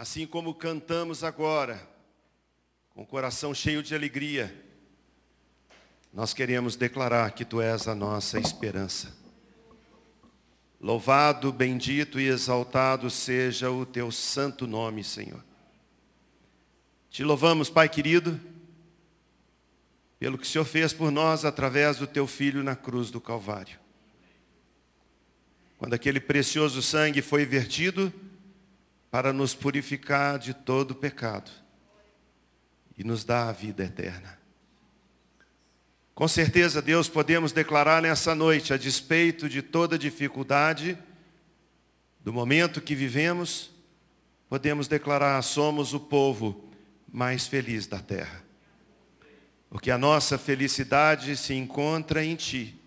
Assim como cantamos agora, com o coração cheio de alegria, nós queremos declarar que Tu és a nossa esperança. Louvado, bendito e exaltado seja o Teu santo nome, Senhor. Te louvamos, Pai querido, pelo que o Senhor fez por nós através do Teu Filho na cruz do Calvário. Quando aquele precioso sangue foi vertido, para nos purificar de todo pecado e nos dar a vida eterna. Com certeza, Deus, podemos declarar nessa noite, a despeito de toda dificuldade, do momento que vivemos, podemos declarar: somos o povo mais feliz da terra. Porque a nossa felicidade se encontra em Ti.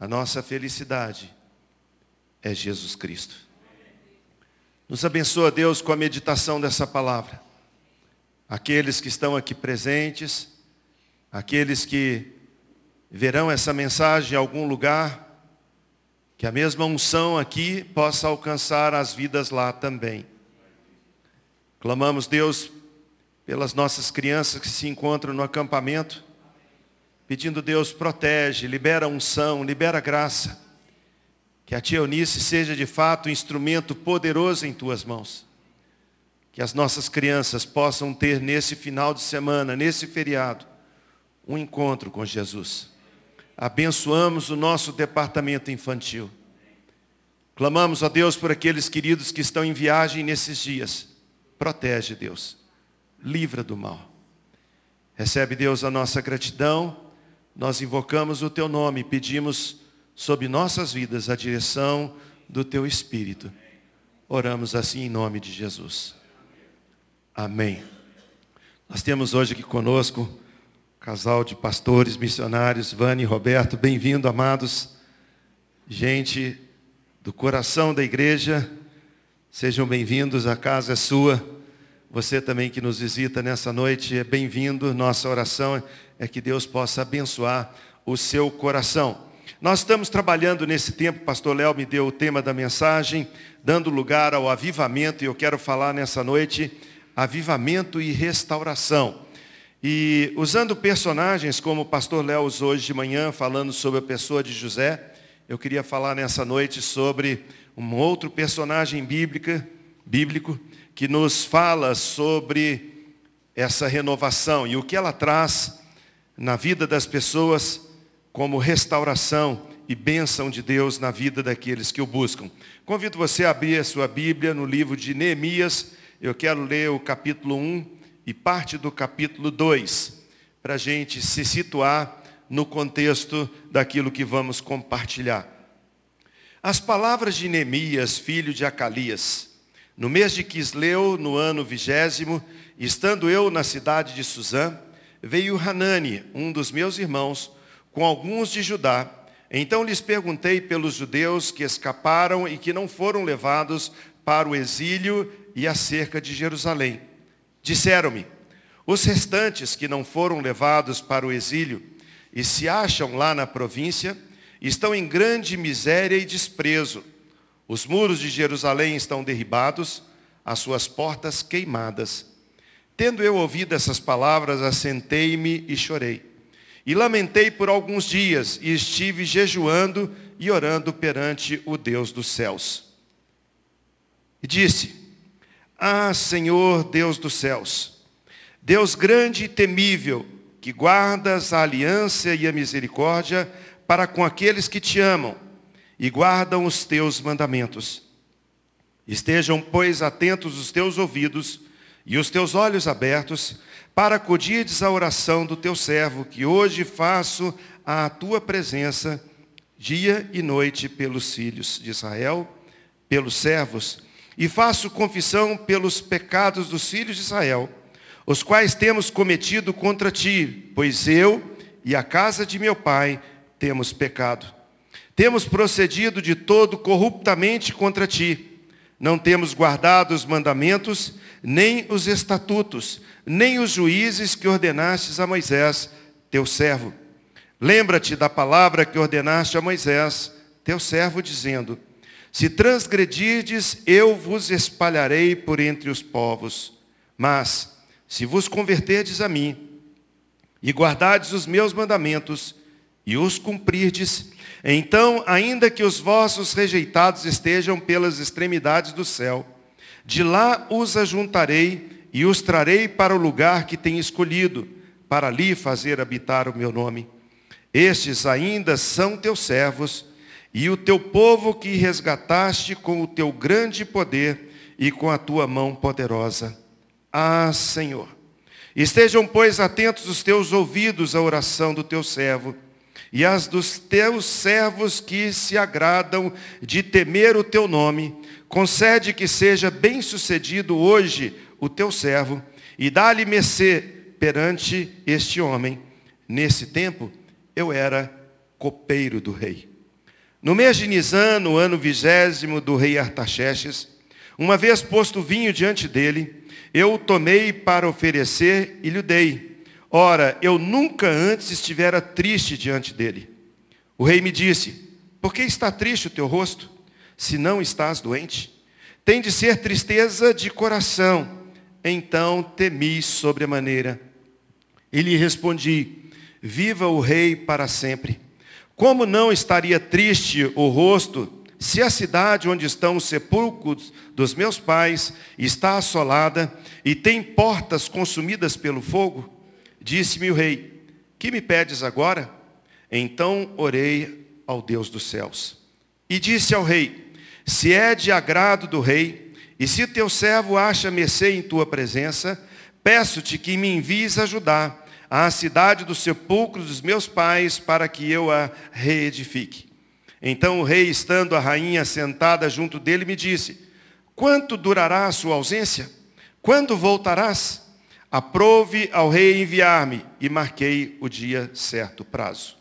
A nossa felicidade é Jesus Cristo. Nos abençoa, Deus, com a meditação dessa palavra. Aqueles que estão aqui presentes, aqueles que verão essa mensagem em algum lugar, que a mesma unção aqui possa alcançar as vidas lá também. Clamamos, Deus, pelas nossas crianças que se encontram no acampamento, pedindo, Deus, protege, libera unção, libera graça que a tia Eunice seja de fato um instrumento poderoso em tuas mãos. Que as nossas crianças possam ter nesse final de semana, nesse feriado, um encontro com Jesus. Abençoamos o nosso departamento infantil. Clamamos a Deus por aqueles queridos que estão em viagem nesses dias. Protege, Deus. Livra do mal. Recebe, Deus, a nossa gratidão. Nós invocamos o teu nome, pedimos sobre nossas vidas a direção do Teu Espírito. Oramos assim em nome de Jesus. Amém. Nós temos hoje aqui conosco um casal de pastores, missionários, Vani e Roberto. Bem-vindo, amados. Gente do coração da igreja, sejam bem-vindos, a casa é sua. Você também que nos visita nessa noite é bem-vindo. Nossa oração é que Deus possa abençoar o seu coração. Nós estamos trabalhando nesse tempo, pastor Léo me deu o tema da mensagem, dando lugar ao avivamento, e eu quero falar nessa noite, avivamento e restauração. E usando personagens como o pastor Léo usou hoje de manhã, falando sobre a pessoa de José, eu queria falar nessa noite sobre um outro personagem bíblica, bíblico que nos fala sobre essa renovação e o que ela traz na vida das pessoas como restauração e bênção de Deus na vida daqueles que o buscam. Convido você a abrir a sua Bíblia no livro de Neemias. Eu quero ler o capítulo 1 e parte do capítulo 2, para a gente se situar no contexto daquilo que vamos compartilhar. As palavras de Neemias, filho de Acalias, no mês de Quisleu, no ano vigésimo, estando eu na cidade de Suzã, veio Hanani, um dos meus irmãos, com alguns de Judá. Então lhes perguntei pelos judeus que escaparam e que não foram levados para o exílio e acerca de Jerusalém. Disseram-me, os restantes que não foram levados para o exílio e se acham lá na província, estão em grande miséria e desprezo. Os muros de Jerusalém estão derribados, as suas portas queimadas. Tendo eu ouvido essas palavras, assentei-me e chorei. E lamentei por alguns dias, e estive jejuando e orando perante o Deus dos céus. E disse, Ah, Senhor Deus dos céus, Deus grande e temível, que guardas a aliança e a misericórdia para com aqueles que te amam e guardam os teus mandamentos. Estejam, pois, atentos os teus ouvidos e os teus olhos abertos, para acudirdes à oração do teu servo, que hoje faço à tua presença, dia e noite, pelos filhos de Israel, pelos servos, e faço confissão pelos pecados dos filhos de Israel, os quais temos cometido contra ti, pois eu e a casa de meu pai temos pecado. Temos procedido de todo corruptamente contra ti. Não temos guardado os mandamentos, nem os estatutos, nem os juízes que ordenastes a Moisés, teu servo. Lembra-te da palavra que ordenaste a Moisés, teu servo, dizendo: Se transgredirdes, eu vos espalharei por entre os povos. Mas, se vos converterdes a mim, e guardardes os meus mandamentos, e os cumprirdes, então, ainda que os vossos rejeitados estejam pelas extremidades do céu, de lá os ajuntarei e os trarei para o lugar que tenho escolhido, para ali fazer habitar o meu nome. Estes ainda são teus servos, e o teu povo que resgataste com o teu grande poder e com a tua mão poderosa. Ah, Senhor. Estejam, pois, atentos os teus ouvidos à oração do teu servo e às dos teus servos que se agradam de temer o teu nome. Concede que seja bem-sucedido hoje o teu servo e dá-lhe mercê perante este homem. Nesse tempo, eu era copeiro do rei. No mês de Nisan, no ano vigésimo do rei Artaxerxes, uma vez posto vinho diante dele, eu o tomei para oferecer e lhe dei. Ora, eu nunca antes estivera triste diante dele. O rei me disse, por que está triste o teu rosto, se não estás doente? Tem de ser tristeza de coração. Então temi sobremaneira. E lhe respondi, viva o rei para sempre. Como não estaria triste o rosto se a cidade onde estão os sepulcros dos meus pais está assolada e tem portas consumidas pelo fogo? Disse-me o rei: Que me pedes agora? Então orei ao Deus dos céus. E disse ao rei: Se é de agrado do rei, e se teu servo acha mercê em tua presença, peço-te que me envies ajudar à cidade do sepulcro dos meus pais, para que eu a reedifique. Então o rei, estando a rainha sentada junto dele, me disse, quanto durará a sua ausência? Quando voltarás? Aprove ao rei enviar-me, e marquei o dia certo, prazo.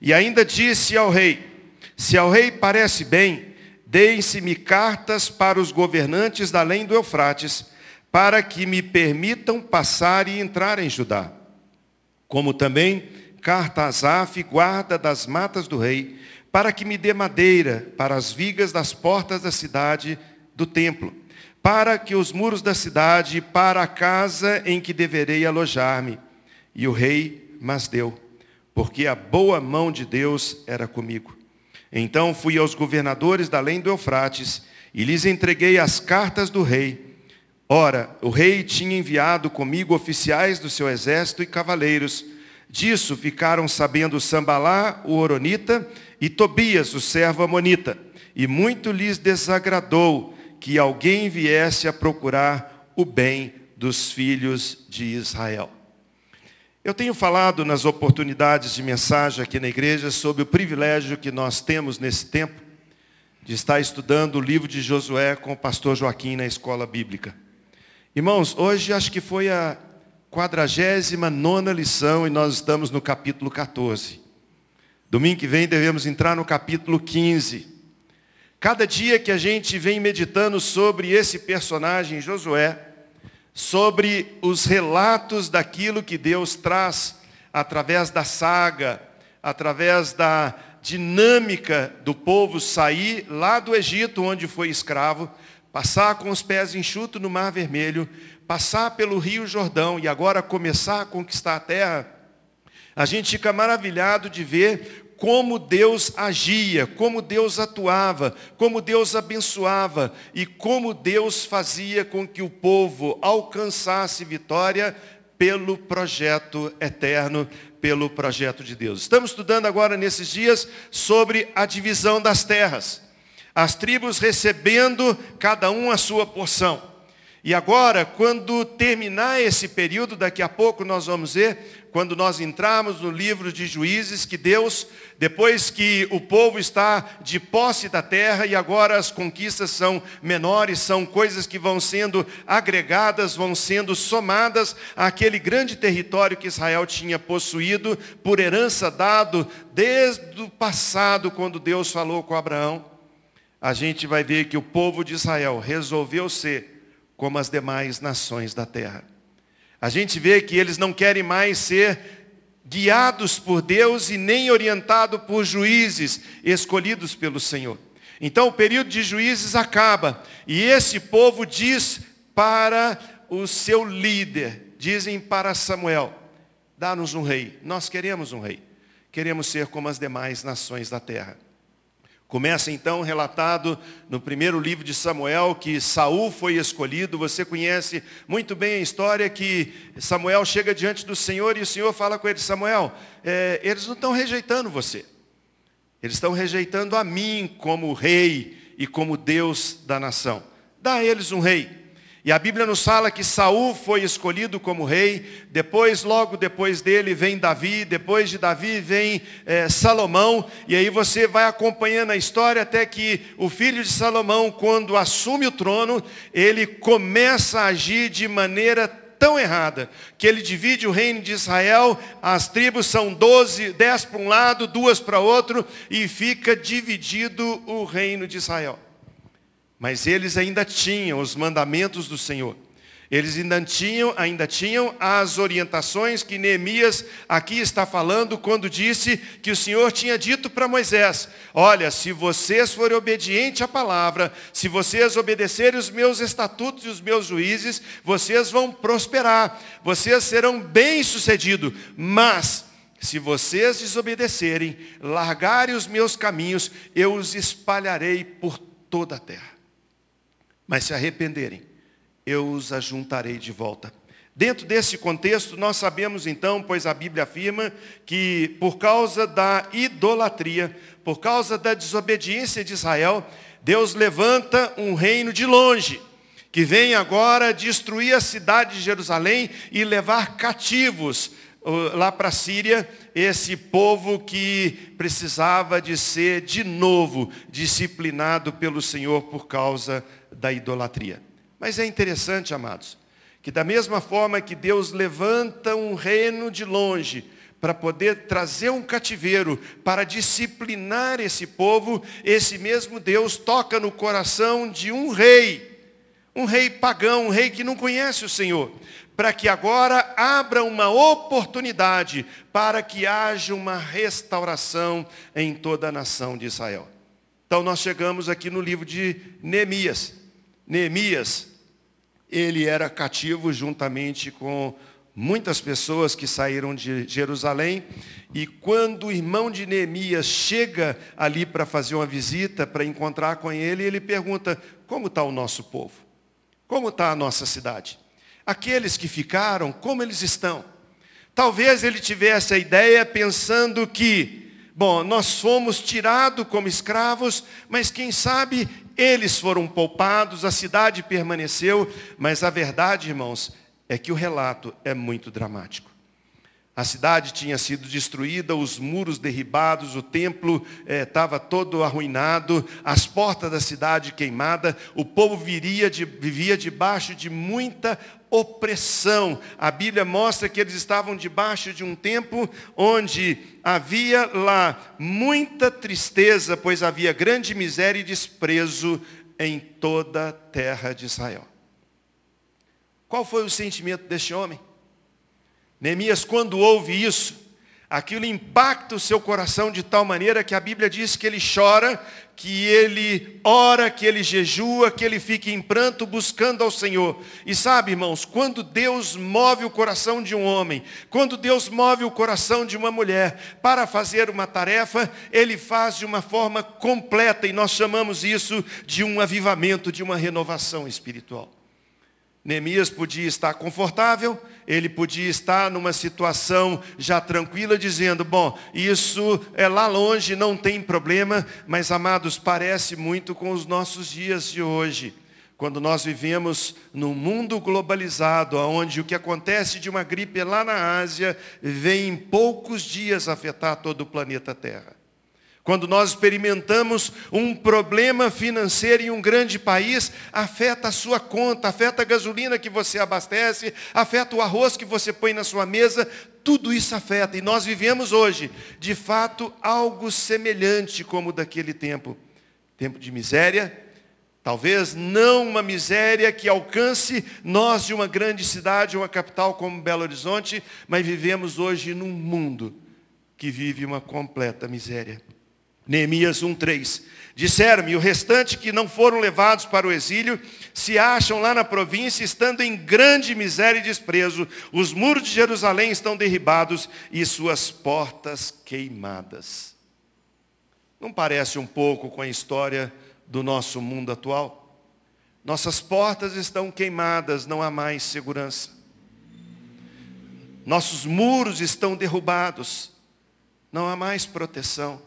E ainda disse ao rei, se ao rei parece bem, deem-se-me cartas para os governantes da além do Eufrates, para que me permitam passar e entrar em Judá como também carta a Asaf, guarda das matas do rei, para que me dê madeira para as vigas das portas da cidade do templo, para que os muros da cidade, para a casa em que deverei alojar-me. E o rei mas deu, porque a boa mão de Deus era comigo. Então fui aos governadores da além do Eufrates e lhes entreguei as cartas do rei Ora, o rei tinha enviado comigo oficiais do seu exército e cavaleiros. Disso ficaram sabendo Sambalá, o Oronita, e Tobias, o servo Amonita. E muito lhes desagradou que alguém viesse a procurar o bem dos filhos de Israel. Eu tenho falado nas oportunidades de mensagem aqui na igreja sobre o privilégio que nós temos nesse tempo de estar estudando o livro de Josué com o pastor Joaquim na escola bíblica. Irmãos, hoje acho que foi a quadragésima nona lição e nós estamos no capítulo 14. Domingo que vem devemos entrar no capítulo 15. Cada dia que a gente vem meditando sobre esse personagem Josué, sobre os relatos daquilo que Deus traz através da saga, através da dinâmica do povo sair lá do Egito, onde foi escravo, passar com os pés enxutos no Mar Vermelho, passar pelo Rio Jordão e agora começar a conquistar a terra, a gente fica maravilhado de ver como Deus agia, como Deus atuava, como Deus abençoava e como Deus fazia com que o povo alcançasse vitória pelo projeto eterno, pelo projeto de Deus. Estamos estudando agora nesses dias sobre a divisão das terras. As tribos recebendo cada um a sua porção. E agora, quando terminar esse período, daqui a pouco nós vamos ver, quando nós entrarmos no livro de Juízes, que Deus, depois que o povo está de posse da terra e agora as conquistas são menores, são coisas que vão sendo agregadas, vão sendo somadas àquele grande território que Israel tinha possuído por herança dado desde o passado, quando Deus falou com Abraão a gente vai ver que o povo de Israel resolveu ser como as demais nações da terra. A gente vê que eles não querem mais ser guiados por Deus e nem orientados por juízes escolhidos pelo Senhor. Então o período de juízes acaba. E esse povo diz para o seu líder, dizem para Samuel, dá-nos um rei. Nós queremos um rei. Queremos ser como as demais nações da terra. Começa então relatado no primeiro livro de Samuel que Saul foi escolhido. Você conhece muito bem a história que Samuel chega diante do Senhor e o Senhor fala com ele, Samuel, é, eles não estão rejeitando você. Eles estão rejeitando a mim como rei e como Deus da nação. Dá a eles um rei. E a Bíblia nos fala que Saul foi escolhido como rei, depois, logo depois dele, vem Davi, depois de Davi vem é, Salomão, e aí você vai acompanhando a história até que o filho de Salomão, quando assume o trono, ele começa a agir de maneira tão errada, que ele divide o reino de Israel, as tribos são doze, dez para um lado, duas para outro, e fica dividido o reino de Israel. Mas eles ainda tinham os mandamentos do Senhor. Eles ainda tinham, ainda tinham as orientações que Neemias aqui está falando quando disse que o Senhor tinha dito para Moisés: Olha, se vocês forem obedientes à palavra, se vocês obedecerem os meus estatutos e os meus juízes, vocês vão prosperar, vocês serão bem-sucedidos. Mas, se vocês desobedecerem, largarem os meus caminhos, eu os espalharei por toda a terra mas se arrependerem, eu os ajuntarei de volta. Dentro desse contexto, nós sabemos então, pois a Bíblia afirma, que por causa da idolatria, por causa da desobediência de Israel, Deus levanta um reino de longe, que vem agora destruir a cidade de Jerusalém e levar cativos uh, lá para a Síria, esse povo que precisava de ser de novo disciplinado pelo Senhor por causa da idolatria. Mas é interessante, amados, que da mesma forma que Deus levanta um reino de longe para poder trazer um cativeiro, para disciplinar esse povo, esse mesmo Deus toca no coração de um rei, um rei pagão, um rei que não conhece o Senhor, para que agora abra uma oportunidade para que haja uma restauração em toda a nação de Israel. Então nós chegamos aqui no livro de Neemias. Neemias, ele era cativo juntamente com muitas pessoas que saíram de Jerusalém. E quando o irmão de Neemias chega ali para fazer uma visita, para encontrar com ele, ele pergunta: como está o nosso povo? Como está a nossa cidade? Aqueles que ficaram, como eles estão? Talvez ele tivesse a ideia pensando que, bom, nós fomos tirados como escravos, mas quem sabe eles foram poupados, a cidade permaneceu, mas a verdade, irmãos, é que o relato é muito dramático. A cidade tinha sido destruída, os muros derribados, o templo estava eh, todo arruinado, as portas da cidade queimadas, o povo viria de, vivia debaixo de muita opressão. A Bíblia mostra que eles estavam debaixo de um tempo onde havia lá muita tristeza, pois havia grande miséria e desprezo em toda a terra de Israel. Qual foi o sentimento deste homem? Neemias, quando ouve isso, aquilo impacta o seu coração de tal maneira que a Bíblia diz que ele chora, que ele ora, que ele jejua, que ele fica em pranto buscando ao Senhor. E sabe, irmãos, quando Deus move o coração de um homem, quando Deus move o coração de uma mulher para fazer uma tarefa, ele faz de uma forma completa e nós chamamos isso de um avivamento, de uma renovação espiritual. Neemias podia estar confortável, ele podia estar numa situação já tranquila, dizendo, bom, isso é lá longe, não tem problema, mas amados, parece muito com os nossos dias de hoje. Quando nós vivemos num mundo globalizado, onde o que acontece de uma gripe lá na Ásia vem em poucos dias afetar todo o planeta Terra. Quando nós experimentamos um problema financeiro em um grande país, afeta a sua conta, afeta a gasolina que você abastece, afeta o arroz que você põe na sua mesa, tudo isso afeta. E nós vivemos hoje, de fato, algo semelhante como daquele tempo. Tempo de miséria, talvez não uma miséria que alcance nós de uma grande cidade, uma capital como Belo Horizonte, mas vivemos hoje num mundo que vive uma completa miséria. Neemias 1,3. Disseram-me, o restante que não foram levados para o exílio, se acham lá na província, estando em grande miséria e desprezo. Os muros de Jerusalém estão derribados e suas portas queimadas. Não parece um pouco com a história do nosso mundo atual? Nossas portas estão queimadas, não há mais segurança. Nossos muros estão derrubados, não há mais proteção.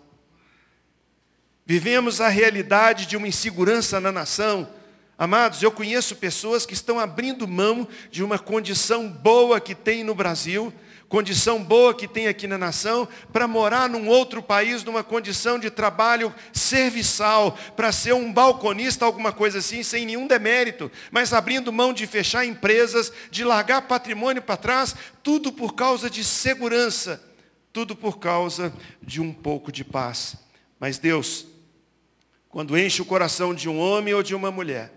Vivemos a realidade de uma insegurança na nação. Amados, eu conheço pessoas que estão abrindo mão de uma condição boa que tem no Brasil, condição boa que tem aqui na nação, para morar num outro país, numa condição de trabalho serviçal, para ser um balconista, alguma coisa assim, sem nenhum demérito, mas abrindo mão de fechar empresas, de largar patrimônio para trás, tudo por causa de segurança, tudo por causa de um pouco de paz. Mas Deus quando enche o coração de um homem ou de uma mulher,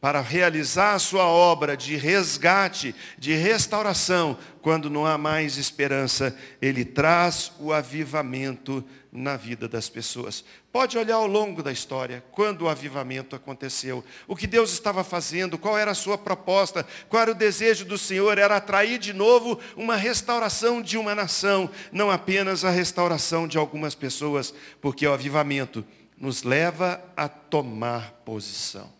para realizar a sua obra de resgate, de restauração, quando não há mais esperança, ele traz o avivamento na vida das pessoas. Pode olhar ao longo da história, quando o avivamento aconteceu, o que Deus estava fazendo, qual era a sua proposta, qual era o desejo do Senhor, era atrair de novo uma restauração de uma nação, não apenas a restauração de algumas pessoas, porque o avivamento nos leva a tomar posição.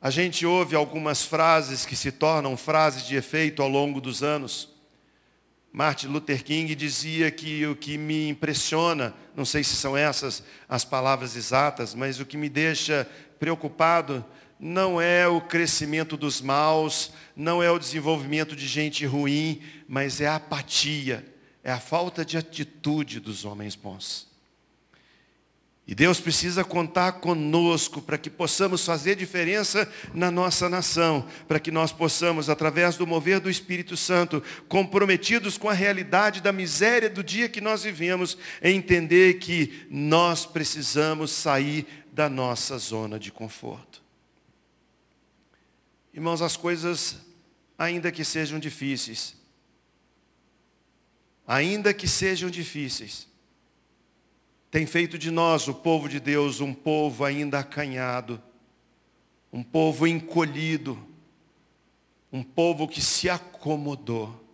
A gente ouve algumas frases que se tornam frases de efeito ao longo dos anos. Martin Luther King dizia que o que me impressiona, não sei se são essas as palavras exatas, mas o que me deixa preocupado não é o crescimento dos maus, não é o desenvolvimento de gente ruim, mas é a apatia, é a falta de atitude dos homens bons. E Deus precisa contar conosco para que possamos fazer diferença na nossa nação, para que nós possamos, através do mover do Espírito Santo, comprometidos com a realidade da miséria do dia que nós vivemos, entender que nós precisamos sair da nossa zona de conforto. Irmãos, as coisas, ainda que sejam difíceis, ainda que sejam difíceis, tem feito de nós, o povo de Deus, um povo ainda acanhado, um povo encolhido, um povo que se acomodou.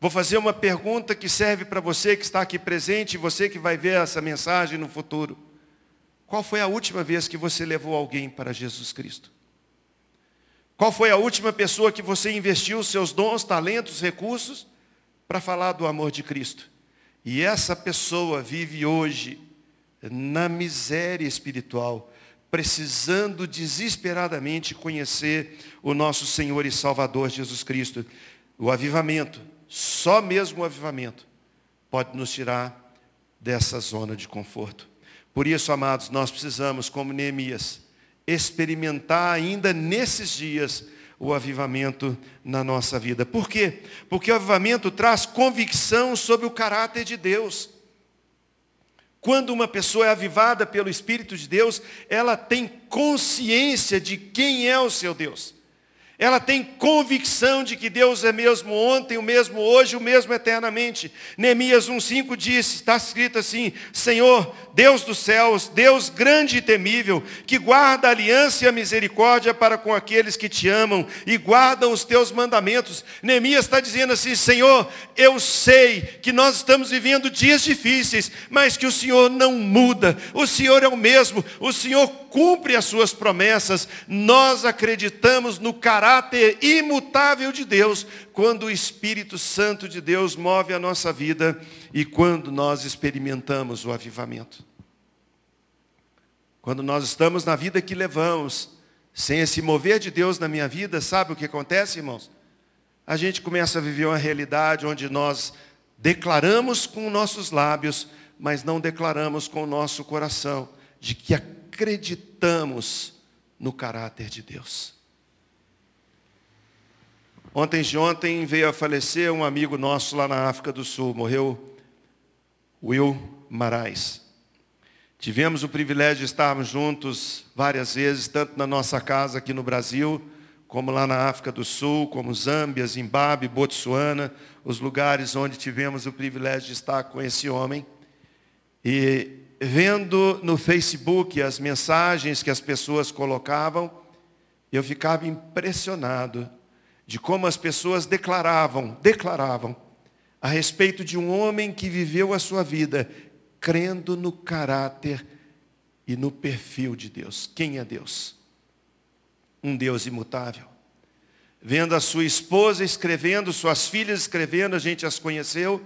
Vou fazer uma pergunta que serve para você que está aqui presente e você que vai ver essa mensagem no futuro. Qual foi a última vez que você levou alguém para Jesus Cristo? Qual foi a última pessoa que você investiu seus dons, talentos, recursos para falar do amor de Cristo? E essa pessoa vive hoje na miséria espiritual, precisando desesperadamente conhecer o nosso Senhor e Salvador Jesus Cristo. O avivamento, só mesmo o avivamento, pode nos tirar dessa zona de conforto. Por isso, amados, nós precisamos, como Neemias, experimentar ainda nesses dias o avivamento na nossa vida. Por quê? Porque o avivamento traz convicção sobre o caráter de Deus. Quando uma pessoa é avivada pelo Espírito de Deus, ela tem consciência de quem é o seu Deus. Ela tem convicção de que Deus é mesmo ontem, o mesmo hoje, o mesmo eternamente. Neemias 1,5 diz, está escrito assim, Senhor, Deus dos céus, Deus grande e temível, que guarda a aliança e a misericórdia para com aqueles que te amam e guardam os teus mandamentos. Neemias está dizendo assim, Senhor, eu sei que nós estamos vivendo dias difíceis, mas que o Senhor não muda, o Senhor é o mesmo, o Senhor cumpre as suas promessas. Nós acreditamos no caráter caráter imutável de Deus, quando o Espírito Santo de Deus move a nossa vida e quando nós experimentamos o avivamento. Quando nós estamos na vida que levamos, sem esse mover de Deus na minha vida, sabe o que acontece, irmãos? A gente começa a viver uma realidade onde nós declaramos com nossos lábios, mas não declaramos com o nosso coração, de que acreditamos no caráter de Deus. Ontem de ontem veio a falecer um amigo nosso lá na África do Sul, morreu Will Marais. Tivemos o privilégio de estarmos juntos várias vezes, tanto na nossa casa aqui no Brasil, como lá na África do Sul, como Zâmbia, Zimbábue, Botsuana, os lugares onde tivemos o privilégio de estar com esse homem. E vendo no Facebook as mensagens que as pessoas colocavam, eu ficava impressionado de como as pessoas declaravam, declaravam a respeito de um homem que viveu a sua vida crendo no caráter e no perfil de Deus. Quem é Deus? Um Deus imutável. Vendo a sua esposa escrevendo, suas filhas escrevendo, a gente as conheceu,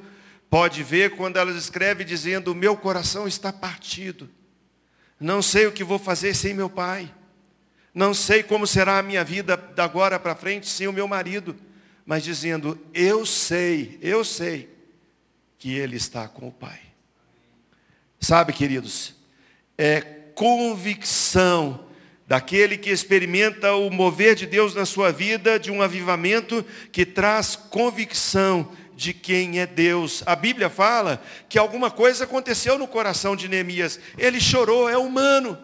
pode ver quando elas escrevem dizendo: O meu coração está partido. Não sei o que vou fazer sem meu pai. Não sei como será a minha vida da agora para frente sem o meu marido. Mas dizendo: Eu sei, eu sei que ele está com o pai. Sabe, queridos, é convicção daquele que experimenta o mover de Deus na sua vida, de um avivamento que traz convicção de quem é Deus. A Bíblia fala que alguma coisa aconteceu no coração de Neemias. Ele chorou, é humano.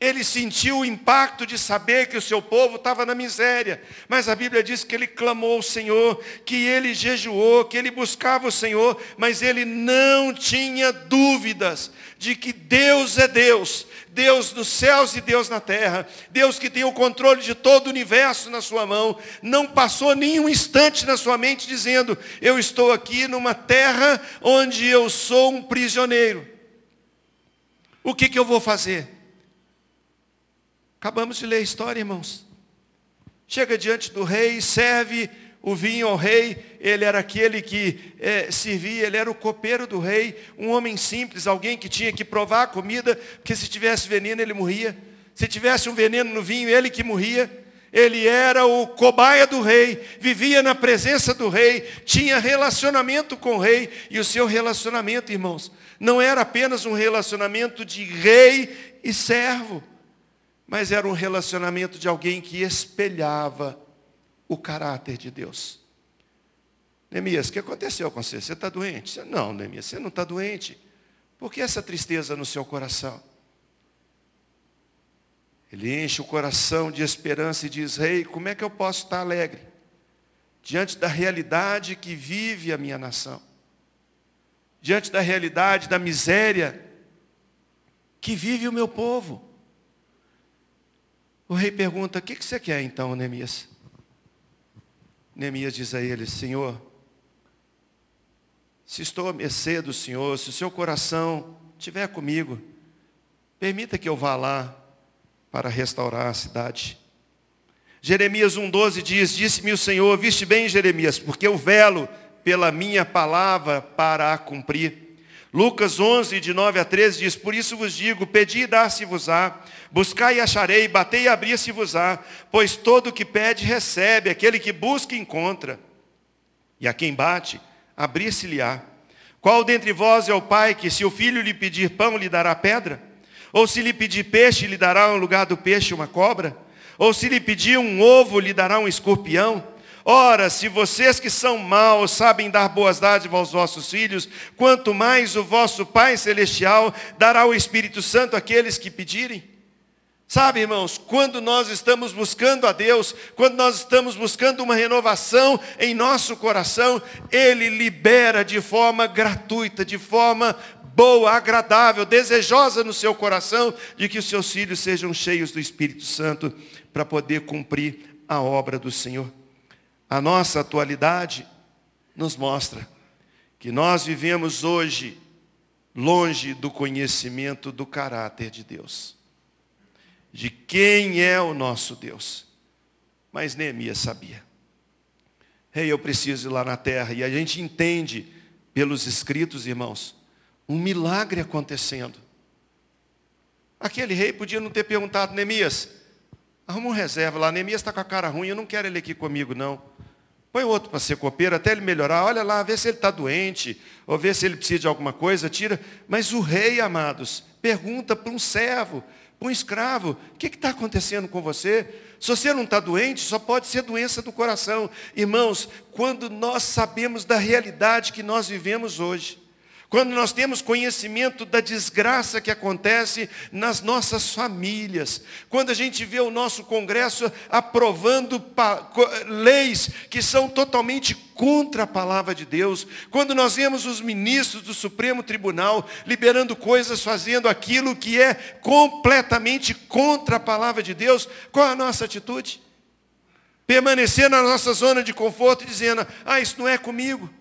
Ele sentiu o impacto de saber que o seu povo estava na miséria. Mas a Bíblia diz que ele clamou ao Senhor, que ele jejuou, que ele buscava o Senhor, mas ele não tinha dúvidas de que Deus é Deus. Deus nos céus e Deus na terra. Deus que tem o controle de todo o universo na sua mão. Não passou nenhum instante na sua mente dizendo, eu estou aqui numa terra onde eu sou um prisioneiro. O que, que eu vou fazer? Acabamos de ler a história, irmãos. Chega diante do rei, serve o vinho ao rei, ele era aquele que é, servia, ele era o copeiro do rei, um homem simples, alguém que tinha que provar a comida, porque se tivesse veneno ele morria. Se tivesse um veneno no vinho, ele que morria. Ele era o cobaia do rei, vivia na presença do rei, tinha relacionamento com o rei, e o seu relacionamento, irmãos, não era apenas um relacionamento de rei e servo mas era um relacionamento de alguém que espelhava o caráter de Deus. Neemias, o que aconteceu com você? Você está doente? não, Neemias, você não está doente. Por que essa tristeza no seu coração? Ele enche o coração de esperança e diz, rei, como é que eu posso estar alegre? Diante da realidade que vive a minha nação. Diante da realidade da miséria que vive o meu povo. O rei pergunta: O que você quer então, Neemias? Neemias diz a ele: Senhor, se estou a mercê do Senhor, se o seu coração estiver comigo, permita que eu vá lá para restaurar a cidade. Jeremias 1,12 diz: Disse-me o Senhor, viste bem, Jeremias, porque eu velo pela minha palavra para a cumprir. Lucas 11, de 9 a 13 diz, Por isso vos digo, pedi e dar-se-vos-á, buscai e acharei, batei e abrir-se-vos-á, pois todo o que pede recebe, aquele que busca encontra, e a quem bate, abrir-se-lhe-á. Qual dentre vós é o pai que, se o filho lhe pedir pão, lhe dará pedra? Ou se lhe pedir peixe, lhe dará no lugar do peixe uma cobra? Ou se lhe pedir um ovo, lhe dará um escorpião? Ora, se vocês que são maus sabem dar boas dádivas aos vossos filhos, quanto mais o vosso Pai Celestial dará o Espírito Santo àqueles que pedirem. Sabe, irmãos, quando nós estamos buscando a Deus, quando nós estamos buscando uma renovação em nosso coração, Ele libera de forma gratuita, de forma boa, agradável, desejosa no seu coração, de que os seus filhos sejam cheios do Espírito Santo para poder cumprir a obra do Senhor. A nossa atualidade nos mostra que nós vivemos hoje longe do conhecimento do caráter de Deus, de quem é o nosso Deus. Mas Neemias sabia. Rei, hey, eu preciso ir lá na terra. E a gente entende pelos escritos, irmãos, um milagre acontecendo. Aquele rei podia não ter perguntado, Neemias, arruma um reserva lá, Neemias está com a cara ruim, eu não quero ele aqui comigo, não. Põe outro para ser copeiro até ele melhorar. Olha lá, vê se ele está doente, ou vê se ele precisa de alguma coisa, tira. Mas o rei, amados, pergunta para um servo, para um escravo, o que está acontecendo com você? Se você não está doente, só pode ser doença do coração. Irmãos, quando nós sabemos da realidade que nós vivemos hoje, quando nós temos conhecimento da desgraça que acontece nas nossas famílias, quando a gente vê o nosso Congresso aprovando leis que são totalmente contra a palavra de Deus, quando nós vemos os ministros do Supremo Tribunal liberando coisas, fazendo aquilo que é completamente contra a palavra de Deus, qual é a nossa atitude? Permanecer na nossa zona de conforto dizendo, ah, isso não é comigo.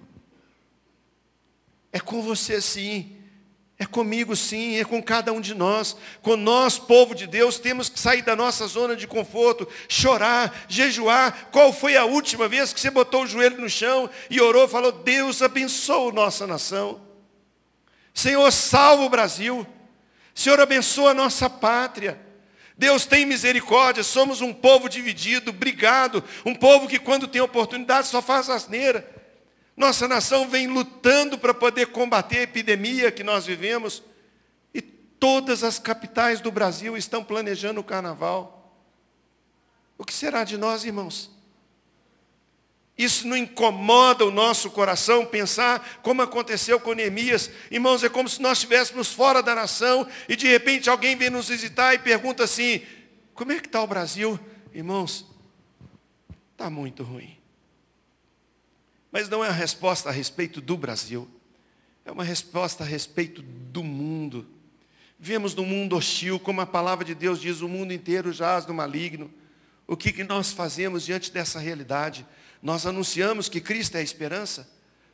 É com você sim. É comigo sim, é com cada um de nós. Com nós, povo de Deus, temos que sair da nossa zona de conforto, chorar, jejuar. Qual foi a última vez que você botou o joelho no chão e orou, falou: Deus abençoa nossa nação. Senhor, salva o Brasil. Senhor, abençoa a nossa pátria. Deus tem misericórdia, somos um povo dividido, brigado, um povo que quando tem oportunidade só faz asneira. Nossa nação vem lutando para poder combater a epidemia que nós vivemos. E todas as capitais do Brasil estão planejando o carnaval. O que será de nós, irmãos? Isso não incomoda o nosso coração pensar como aconteceu com Neemias. Irmãos, é como se nós estivéssemos fora da nação e de repente alguém vem nos visitar e pergunta assim, como é que está o Brasil? Irmãos, está muito ruim. Mas não é uma resposta a respeito do Brasil. É uma resposta a respeito do mundo. Vemos no mundo hostil, como a palavra de Deus diz, o mundo inteiro jaz no maligno. O que, que nós fazemos diante dessa realidade? Nós anunciamos que Cristo é a esperança?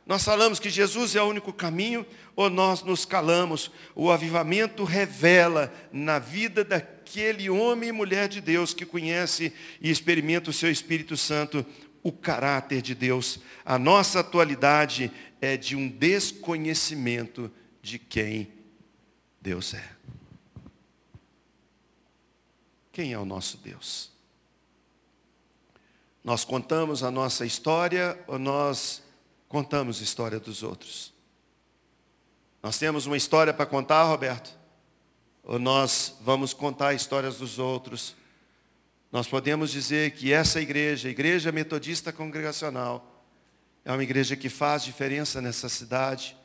Nós falamos que Jesus é o único caminho ou nós nos calamos? O avivamento revela na vida daquele homem e mulher de Deus que conhece e experimenta o seu Espírito Santo o caráter de Deus. A nossa atualidade é de um desconhecimento de quem Deus é. Quem é o nosso Deus? Nós contamos a nossa história ou nós contamos a história dos outros? Nós temos uma história para contar, Roberto? Ou nós vamos contar histórias dos outros? Nós podemos dizer que essa igreja, a Igreja Metodista Congregacional, é uma igreja que faz diferença nessa cidade,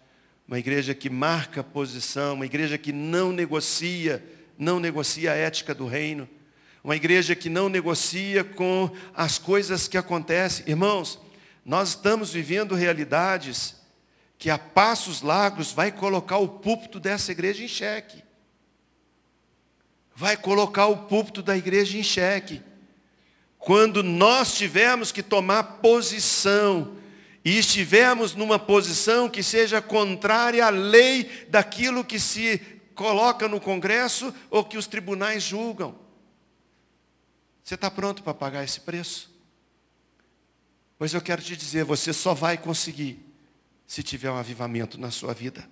uma igreja que marca posição, uma igreja que não negocia, não negocia a ética do reino, uma igreja que não negocia com as coisas que acontecem. Irmãos, nós estamos vivendo realidades que a passos largos vai colocar o púlpito dessa igreja em xeque vai colocar o púlpito da igreja em xeque. Quando nós tivermos que tomar posição e estivermos numa posição que seja contrária à lei daquilo que se coloca no Congresso ou que os tribunais julgam. Você está pronto para pagar esse preço? Pois eu quero te dizer, você só vai conseguir se tiver um avivamento na sua vida.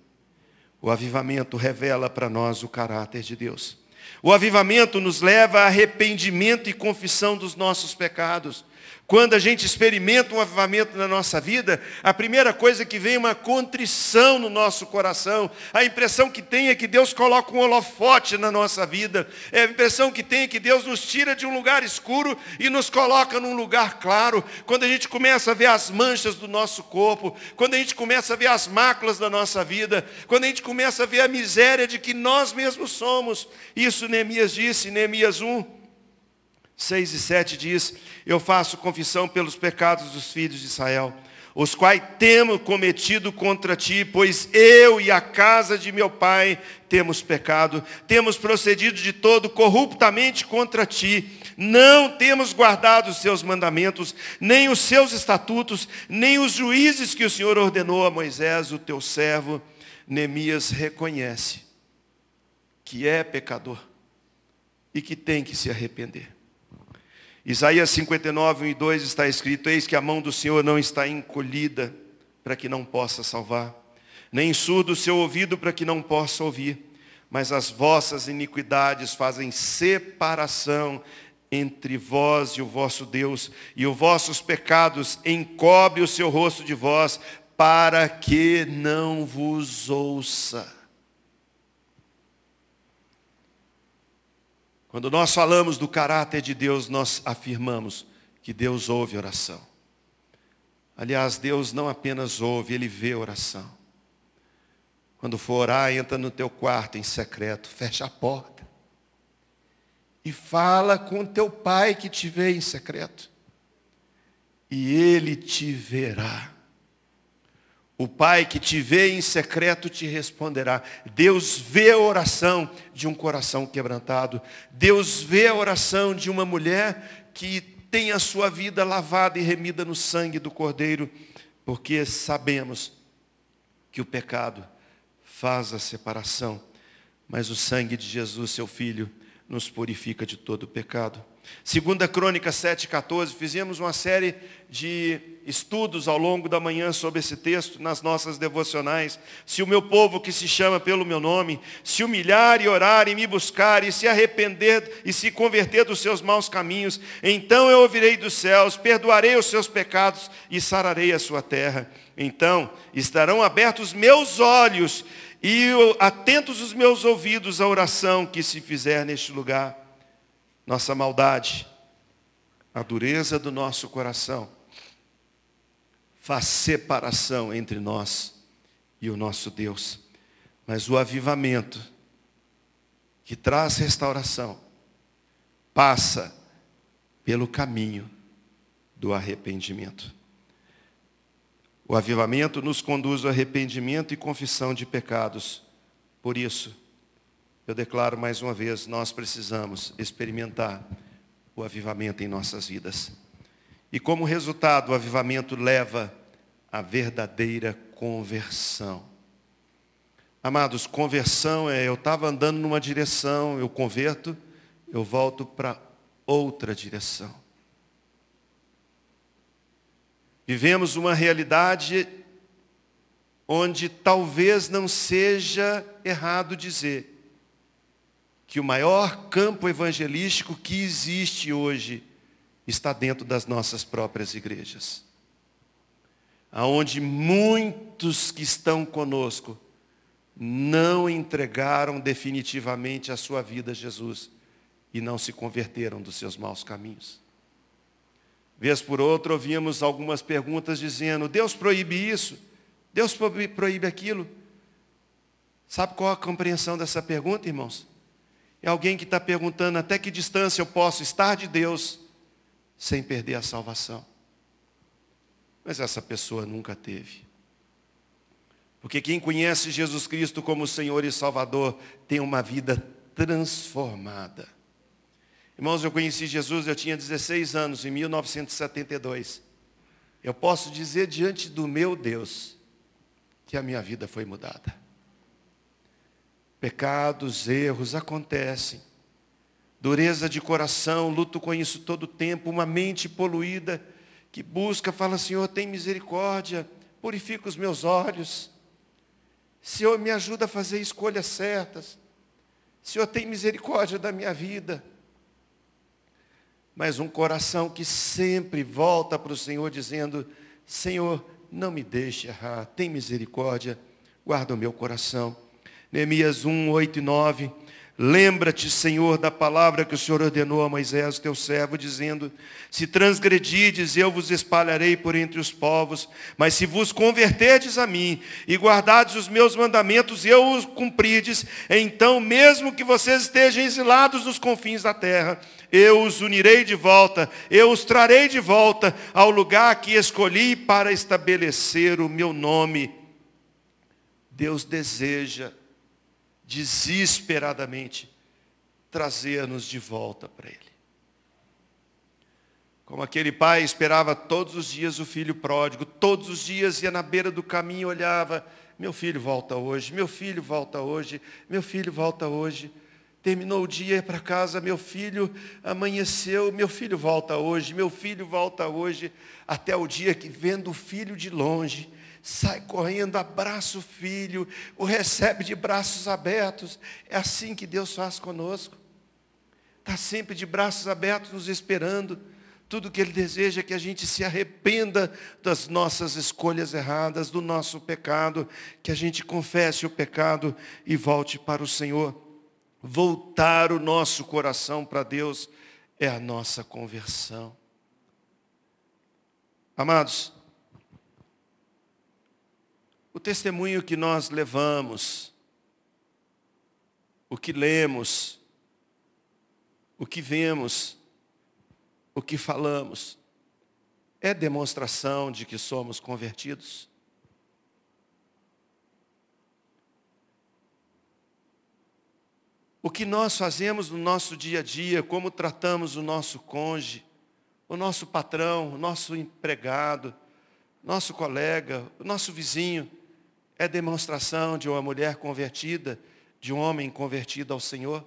O avivamento revela para nós o caráter de Deus. O avivamento nos leva a arrependimento e confissão dos nossos pecados. Quando a gente experimenta um avivamento na nossa vida, a primeira coisa que vem é uma contrição no nosso coração. A impressão que tem é que Deus coloca um holofote na nossa vida. É a impressão que tem é que Deus nos tira de um lugar escuro e nos coloca num lugar claro. Quando a gente começa a ver as manchas do nosso corpo, quando a gente começa a ver as máculas da nossa vida, quando a gente começa a ver a miséria de que nós mesmos somos. Isso Neemias disse, Neemias 1. 6 e 7 diz: Eu faço confissão pelos pecados dos filhos de Israel, os quais temos cometido contra ti, pois eu e a casa de meu pai temos pecado, temos procedido de todo corruptamente contra ti, não temos guardado os seus mandamentos, nem os seus estatutos, nem os juízes que o Senhor ordenou a Moisés, o teu servo. Neemias reconhece que é pecador e que tem que se arrepender. Isaías 59, 1 e 2 está escrito, eis que a mão do Senhor não está encolhida para que não possa salvar, nem surdo o seu ouvido para que não possa ouvir, mas as vossas iniquidades fazem separação entre vós e o vosso Deus, e os vossos pecados encobre o seu rosto de vós, para que não vos ouça. Quando nós falamos do caráter de Deus, nós afirmamos que Deus ouve oração. Aliás, Deus não apenas ouve, Ele vê oração. Quando for orar, entra no teu quarto em secreto, fecha a porta. E fala com teu pai que te vê em secreto. E ele te verá. O pai que te vê em secreto te responderá. Deus vê a oração de um coração quebrantado. Deus vê a oração de uma mulher que tem a sua vida lavada e remida no sangue do Cordeiro, porque sabemos que o pecado faz a separação, mas o sangue de Jesus, seu Filho, nos purifica de todo o pecado. Segunda Crônica 7,14, fizemos uma série de estudos ao longo da manhã sobre esse texto nas nossas devocionais. Se o meu povo que se chama pelo meu nome, se humilhar e orar e me buscar e se arrepender e se converter dos seus maus caminhos, então eu ouvirei dos céus, perdoarei os seus pecados e sararei a sua terra. Então estarão abertos meus olhos e atentos os meus ouvidos à oração que se fizer neste lugar. Nossa maldade, a dureza do nosso coração, faz separação entre nós e o nosso Deus. Mas o avivamento, que traz restauração, passa pelo caminho do arrependimento. O avivamento nos conduz ao arrependimento e confissão de pecados. Por isso, eu declaro mais uma vez, nós precisamos experimentar o avivamento em nossas vidas. E como resultado, o avivamento leva à verdadeira conversão. Amados, conversão é eu estava andando numa direção, eu converto, eu volto para outra direção. Vivemos uma realidade onde talvez não seja errado dizer que o maior campo evangelístico que existe hoje está dentro das nossas próprias igrejas. Aonde muitos que estão conosco não entregaram definitivamente a sua vida a Jesus e não se converteram dos seus maus caminhos. Vez por outra, ouvimos algumas perguntas dizendo: Deus proíbe isso, Deus proíbe aquilo. Sabe qual a compreensão dessa pergunta, irmãos? É alguém que está perguntando até que distância eu posso estar de Deus sem perder a salvação. Mas essa pessoa nunca teve. Porque quem conhece Jesus Cristo como Senhor e Salvador tem uma vida transformada. Irmãos, eu conheci Jesus, eu tinha 16 anos, em 1972. Eu posso dizer diante do meu Deus que a minha vida foi mudada. Pecados, erros acontecem. Dureza de coração, luto com isso todo o tempo, uma mente poluída que busca, fala, Senhor, tem misericórdia, purifica os meus olhos. Senhor, me ajuda a fazer escolhas certas. Senhor, tem misericórdia da minha vida mas um coração que sempre volta para o Senhor dizendo: Senhor, não me deixe errar, tem misericórdia, guarda o meu coração. Neemias 1, 8 e 9. Lembra-te, Senhor, da palavra que o Senhor ordenou a Moisés, teu servo, dizendo: Se transgredides, eu vos espalharei por entre os povos, mas se vos converterdes a mim e guardardes os meus mandamentos, e eu os cumprides, então, mesmo que vocês estejam exilados nos confins da terra, eu os unirei de volta, eu os trarei de volta ao lugar que escolhi para estabelecer o meu nome. Deus deseja desesperadamente trazer-nos de volta para Ele. Como aquele pai esperava todos os dias o filho pródigo, todos os dias ia na beira do caminho olhava, meu filho volta hoje, meu filho volta hoje, meu filho volta hoje. Terminou o dia para casa, meu filho amanheceu, meu filho volta hoje, meu filho volta hoje, até o dia que vendo o filho de longe, sai correndo, abraça o filho, o recebe de braços abertos. É assim que Deus faz conosco. Está sempre de braços abertos nos esperando. Tudo que Ele deseja é que a gente se arrependa das nossas escolhas erradas, do nosso pecado, que a gente confesse o pecado e volte para o Senhor. Voltar o nosso coração para Deus é a nossa conversão. Amados, O testemunho que nós levamos, o que lemos, o que vemos, o que falamos, é demonstração de que somos convertidos? O que nós fazemos no nosso dia a dia, como tratamos o nosso cônjuge, o nosso patrão, o nosso empregado, nosso colega, o nosso vizinho, é demonstração de uma mulher convertida, de um homem convertido ao Senhor?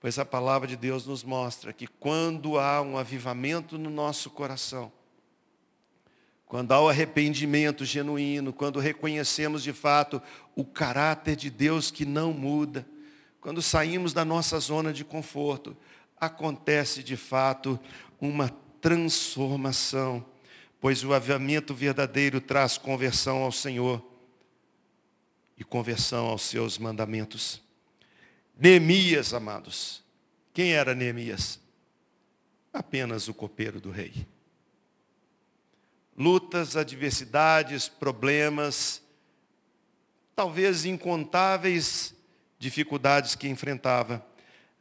Pois a palavra de Deus nos mostra que quando há um avivamento no nosso coração, quando há o arrependimento genuíno, quando reconhecemos de fato o caráter de Deus que não muda, quando saímos da nossa zona de conforto, acontece de fato uma transformação, pois o avivamento verdadeiro traz conversão ao Senhor e conversão aos seus mandamentos. Neemias, amados. Quem era Neemias? Apenas o copeiro do rei. Lutas, adversidades, problemas, talvez incontáveis dificuldades que enfrentava,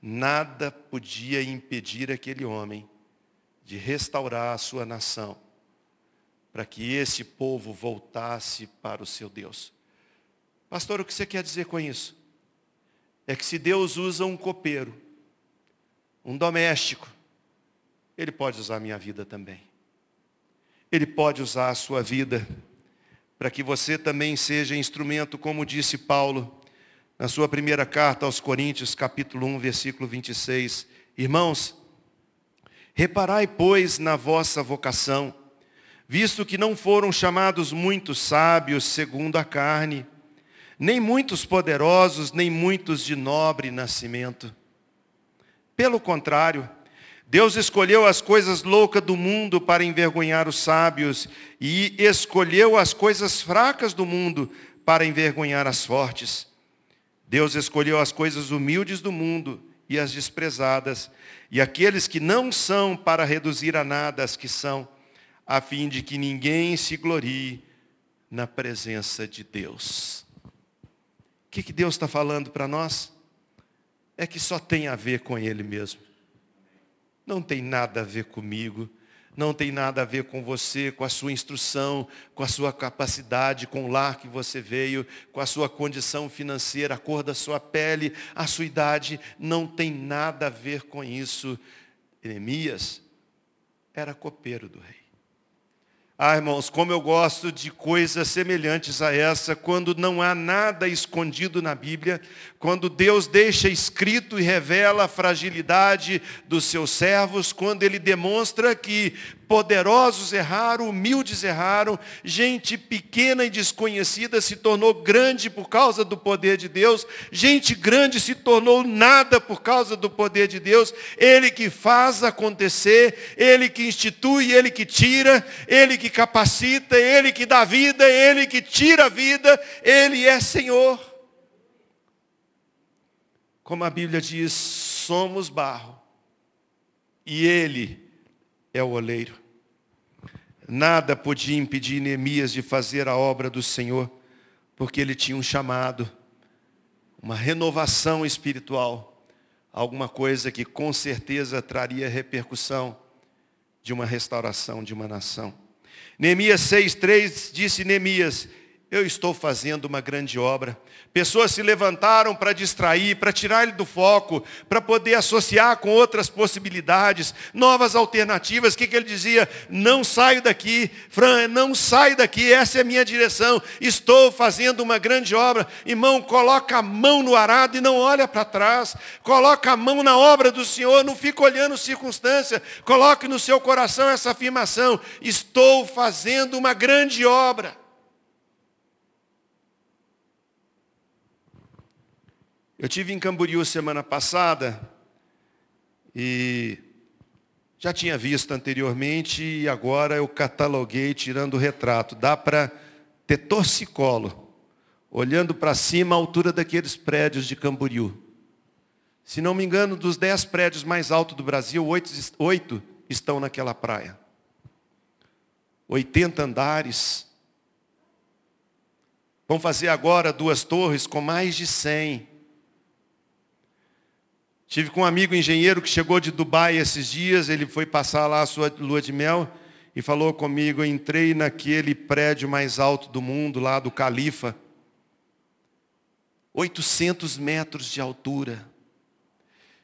nada podia impedir aquele homem de restaurar a sua nação, para que esse povo voltasse para o seu Deus. Pastor, o que você quer dizer com isso? É que se Deus usa um copeiro, um doméstico, Ele pode usar a minha vida também. Ele pode usar a sua vida para que você também seja instrumento, como disse Paulo, na sua primeira carta aos Coríntios, capítulo 1, versículo 26. Irmãos, reparai, pois, na vossa vocação, visto que não foram chamados muitos sábios segundo a carne, nem muitos poderosos, nem muitos de nobre nascimento. Pelo contrário, Deus escolheu as coisas loucas do mundo para envergonhar os sábios, e escolheu as coisas fracas do mundo para envergonhar as fortes. Deus escolheu as coisas humildes do mundo e as desprezadas, e aqueles que não são para reduzir a nada as que são, a fim de que ninguém se glorie na presença de Deus. O que, que Deus está falando para nós? É que só tem a ver com Ele mesmo. Não tem nada a ver comigo, não tem nada a ver com você, com a sua instrução, com a sua capacidade, com o lar que você veio, com a sua condição financeira, a cor da sua pele, a sua idade, não tem nada a ver com isso. Neemias era copeiro do rei. Ah, irmãos, como eu gosto de coisas semelhantes a essa, quando não há nada escondido na Bíblia, quando Deus deixa escrito e revela a fragilidade dos seus servos, quando Ele demonstra que poderosos erraram, humildes erraram, gente pequena e desconhecida se tornou grande por causa do poder de Deus, gente grande se tornou nada por causa do poder de Deus, Ele que faz acontecer, Ele que institui, Ele que tira, Ele que capacita, Ele que dá vida, Ele que tira a vida, Ele é Senhor. Como a Bíblia diz, somos barro. E Ele é o oleiro. Nada podia impedir Neemias de fazer a obra do Senhor, porque ele tinha um chamado, uma renovação espiritual, alguma coisa que com certeza traria repercussão de uma restauração de uma nação. Neemias 6,3 disse Neemias, eu estou fazendo uma grande obra. Pessoas se levantaram para distrair, para tirar ele do foco, para poder associar com outras possibilidades, novas alternativas. O que, que ele dizia? Não saio daqui, Fran, não saio daqui, essa é a minha direção. Estou fazendo uma grande obra. Irmão, coloca a mão no arado e não olha para trás. Coloca a mão na obra do Senhor, não fica olhando circunstância. Coloque no seu coração essa afirmação: estou fazendo uma grande obra. Eu tive em Camboriú semana passada e já tinha visto anteriormente e agora eu cataloguei tirando o retrato. Dá para ter torcicolo, olhando para cima a altura daqueles prédios de Camboriú. Se não me engano, dos dez prédios mais altos do Brasil, oito, oito estão naquela praia. 80 andares. Vão fazer agora duas torres com mais de 100. Tive com um amigo engenheiro que chegou de Dubai esses dias, ele foi passar lá a sua lua de mel e falou comigo, entrei naquele prédio mais alto do mundo, lá do Califa, 800 metros de altura.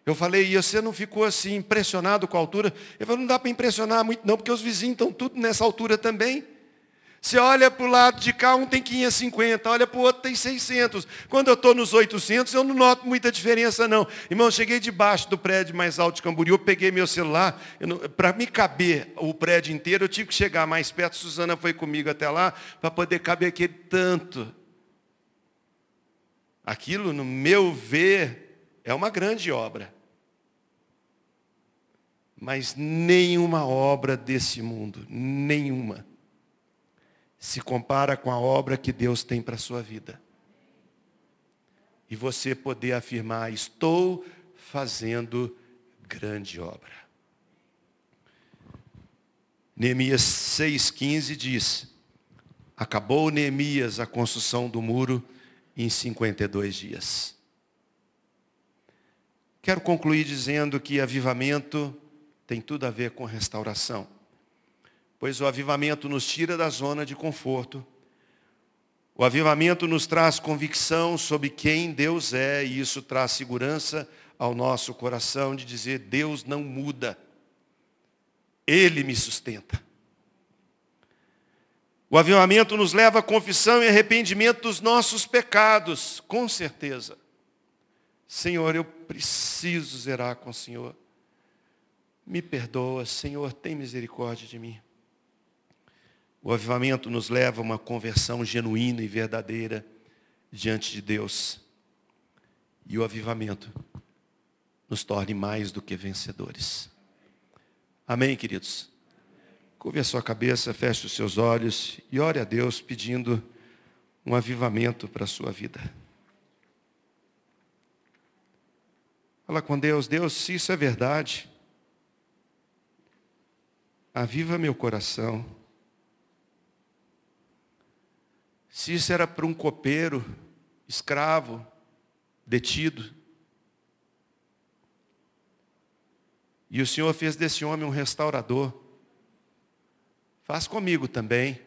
Eu falei, e você não ficou assim impressionado com a altura? Ele falou, não dá para impressionar muito não, porque os vizinhos estão tudo nessa altura também. Você olha para o lado de cá, um tem 550, olha para o outro tem 600. Quando eu estou nos 800, eu não noto muita diferença não. Irmão, cheguei debaixo do prédio mais alto de Camboriú, eu peguei meu celular, para me caber o prédio inteiro, eu tive que chegar mais perto, Suzana foi comigo até lá, para poder caber aquele tanto. Aquilo, no meu ver, é uma grande obra. Mas nenhuma obra desse mundo, nenhuma se compara com a obra que Deus tem para a sua vida. E você poder afirmar, estou fazendo grande obra. Neemias 6,15 diz, acabou Neemias a construção do muro em 52 dias. Quero concluir dizendo que avivamento tem tudo a ver com restauração pois o avivamento nos tira da zona de conforto. O avivamento nos traz convicção sobre quem Deus é e isso traz segurança ao nosso coração de dizer: Deus não muda, Ele me sustenta. O avivamento nos leva à confissão e arrependimento dos nossos pecados, com certeza. Senhor, eu preciso zerar com o Senhor. Me perdoa, Senhor, tem misericórdia de mim. O avivamento nos leva a uma conversão genuína e verdadeira diante de Deus. E o avivamento nos torne mais do que vencedores. Amém, queridos? Curve a sua cabeça, feche os seus olhos e ore a Deus pedindo um avivamento para a sua vida. Fala com Deus, Deus, se isso é verdade, aviva meu coração. Se isso era para um copeiro, escravo, detido. E o Senhor fez desse homem um restaurador. Faz comigo também.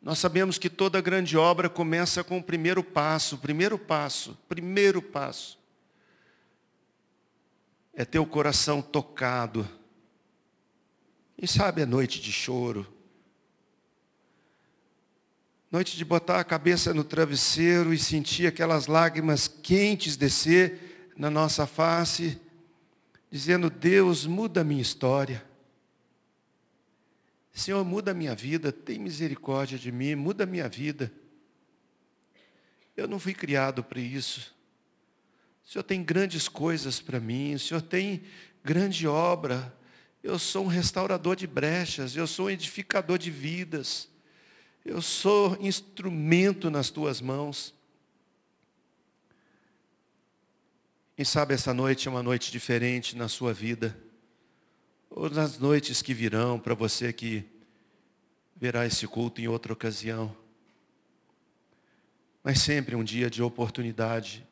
Nós sabemos que toda grande obra começa com o primeiro passo, primeiro passo, primeiro passo. É ter o coração tocado. Quem sabe é noite de choro, Noite de botar a cabeça no travesseiro e sentir aquelas lágrimas quentes descer na nossa face, dizendo: Deus, muda a minha história. Senhor, muda a minha vida, tem misericórdia de mim, muda a minha vida. Eu não fui criado para isso. O Senhor tem grandes coisas para mim, o Senhor tem grande obra. Eu sou um restaurador de brechas, eu sou um edificador de vidas. Eu sou instrumento nas tuas mãos. Quem sabe essa noite é uma noite diferente na sua vida, ou nas noites que virão para você que verá esse culto em outra ocasião. Mas sempre um dia de oportunidade,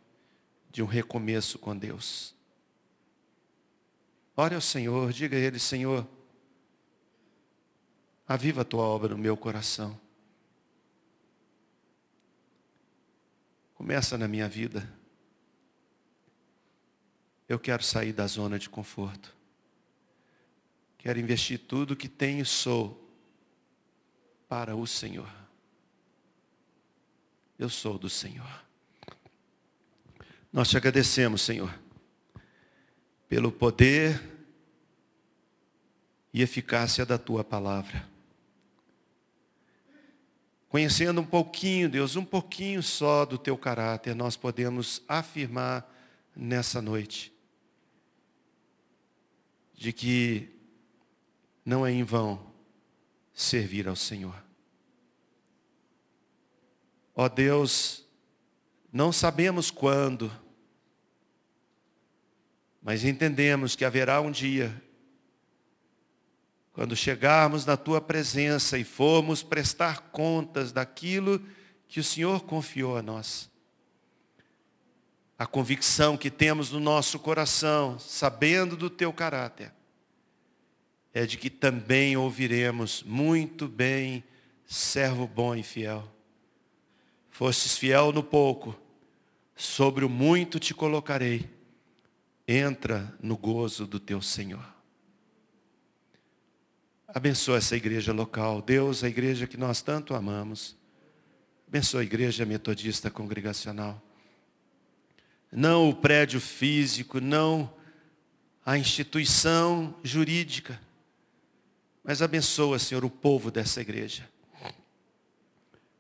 de um recomeço com Deus. Ore ao Senhor, diga a Ele, Senhor, aviva a tua obra no meu coração. Começa na minha vida. Eu quero sair da zona de conforto. Quero investir tudo que tenho e sou para o Senhor. Eu sou do Senhor. Nós te agradecemos, Senhor, pelo poder e eficácia da tua palavra. Conhecendo um pouquinho, Deus, um pouquinho só do teu caráter, nós podemos afirmar nessa noite de que não é em vão servir ao Senhor. Ó Deus, não sabemos quando, mas entendemos que haverá um dia, quando chegarmos na tua presença e formos prestar contas daquilo que o Senhor confiou a nós. A convicção que temos no nosso coração, sabendo do teu caráter, é de que também ouviremos muito bem, servo bom e fiel. Fostes fiel no pouco, sobre o muito te colocarei. Entra no gozo do teu Senhor. Abençoa essa igreja local. Deus, a igreja que nós tanto amamos. Abençoa a igreja metodista congregacional. Não o prédio físico, não a instituição jurídica, mas abençoa, Senhor, o povo dessa igreja.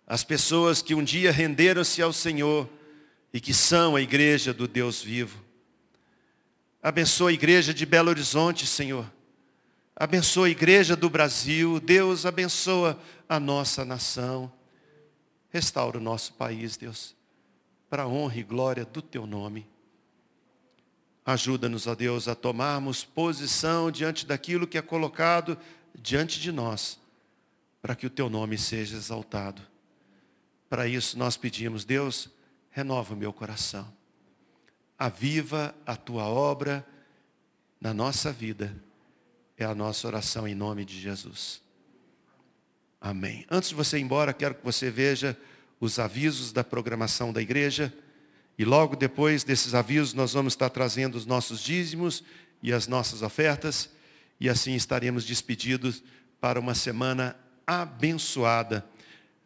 As pessoas que um dia renderam-se ao Senhor e que são a igreja do Deus vivo. Abençoa a igreja de Belo Horizonte, Senhor Abençoa a igreja do Brasil. Deus abençoa a nossa nação. Restaura o nosso país, Deus, para a honra e glória do teu nome. Ajuda-nos, ó Deus, a tomarmos posição diante daquilo que é colocado diante de nós, para que o teu nome seja exaltado. Para isso nós pedimos, Deus, renova o meu coração. Aviva a tua obra na nossa vida é a nossa oração em nome de Jesus. Amém. Antes de você ir embora, quero que você veja os avisos da programação da igreja. E logo depois desses avisos, nós vamos estar trazendo os nossos dízimos e as nossas ofertas. E assim estaremos despedidos para uma semana abençoada.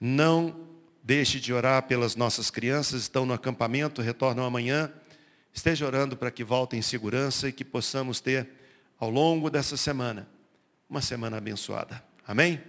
Não deixe de orar pelas nossas crianças, estão no acampamento, retornam amanhã. Esteja orando para que voltem em segurança e que possamos ter ao longo dessa semana, uma semana abençoada. Amém?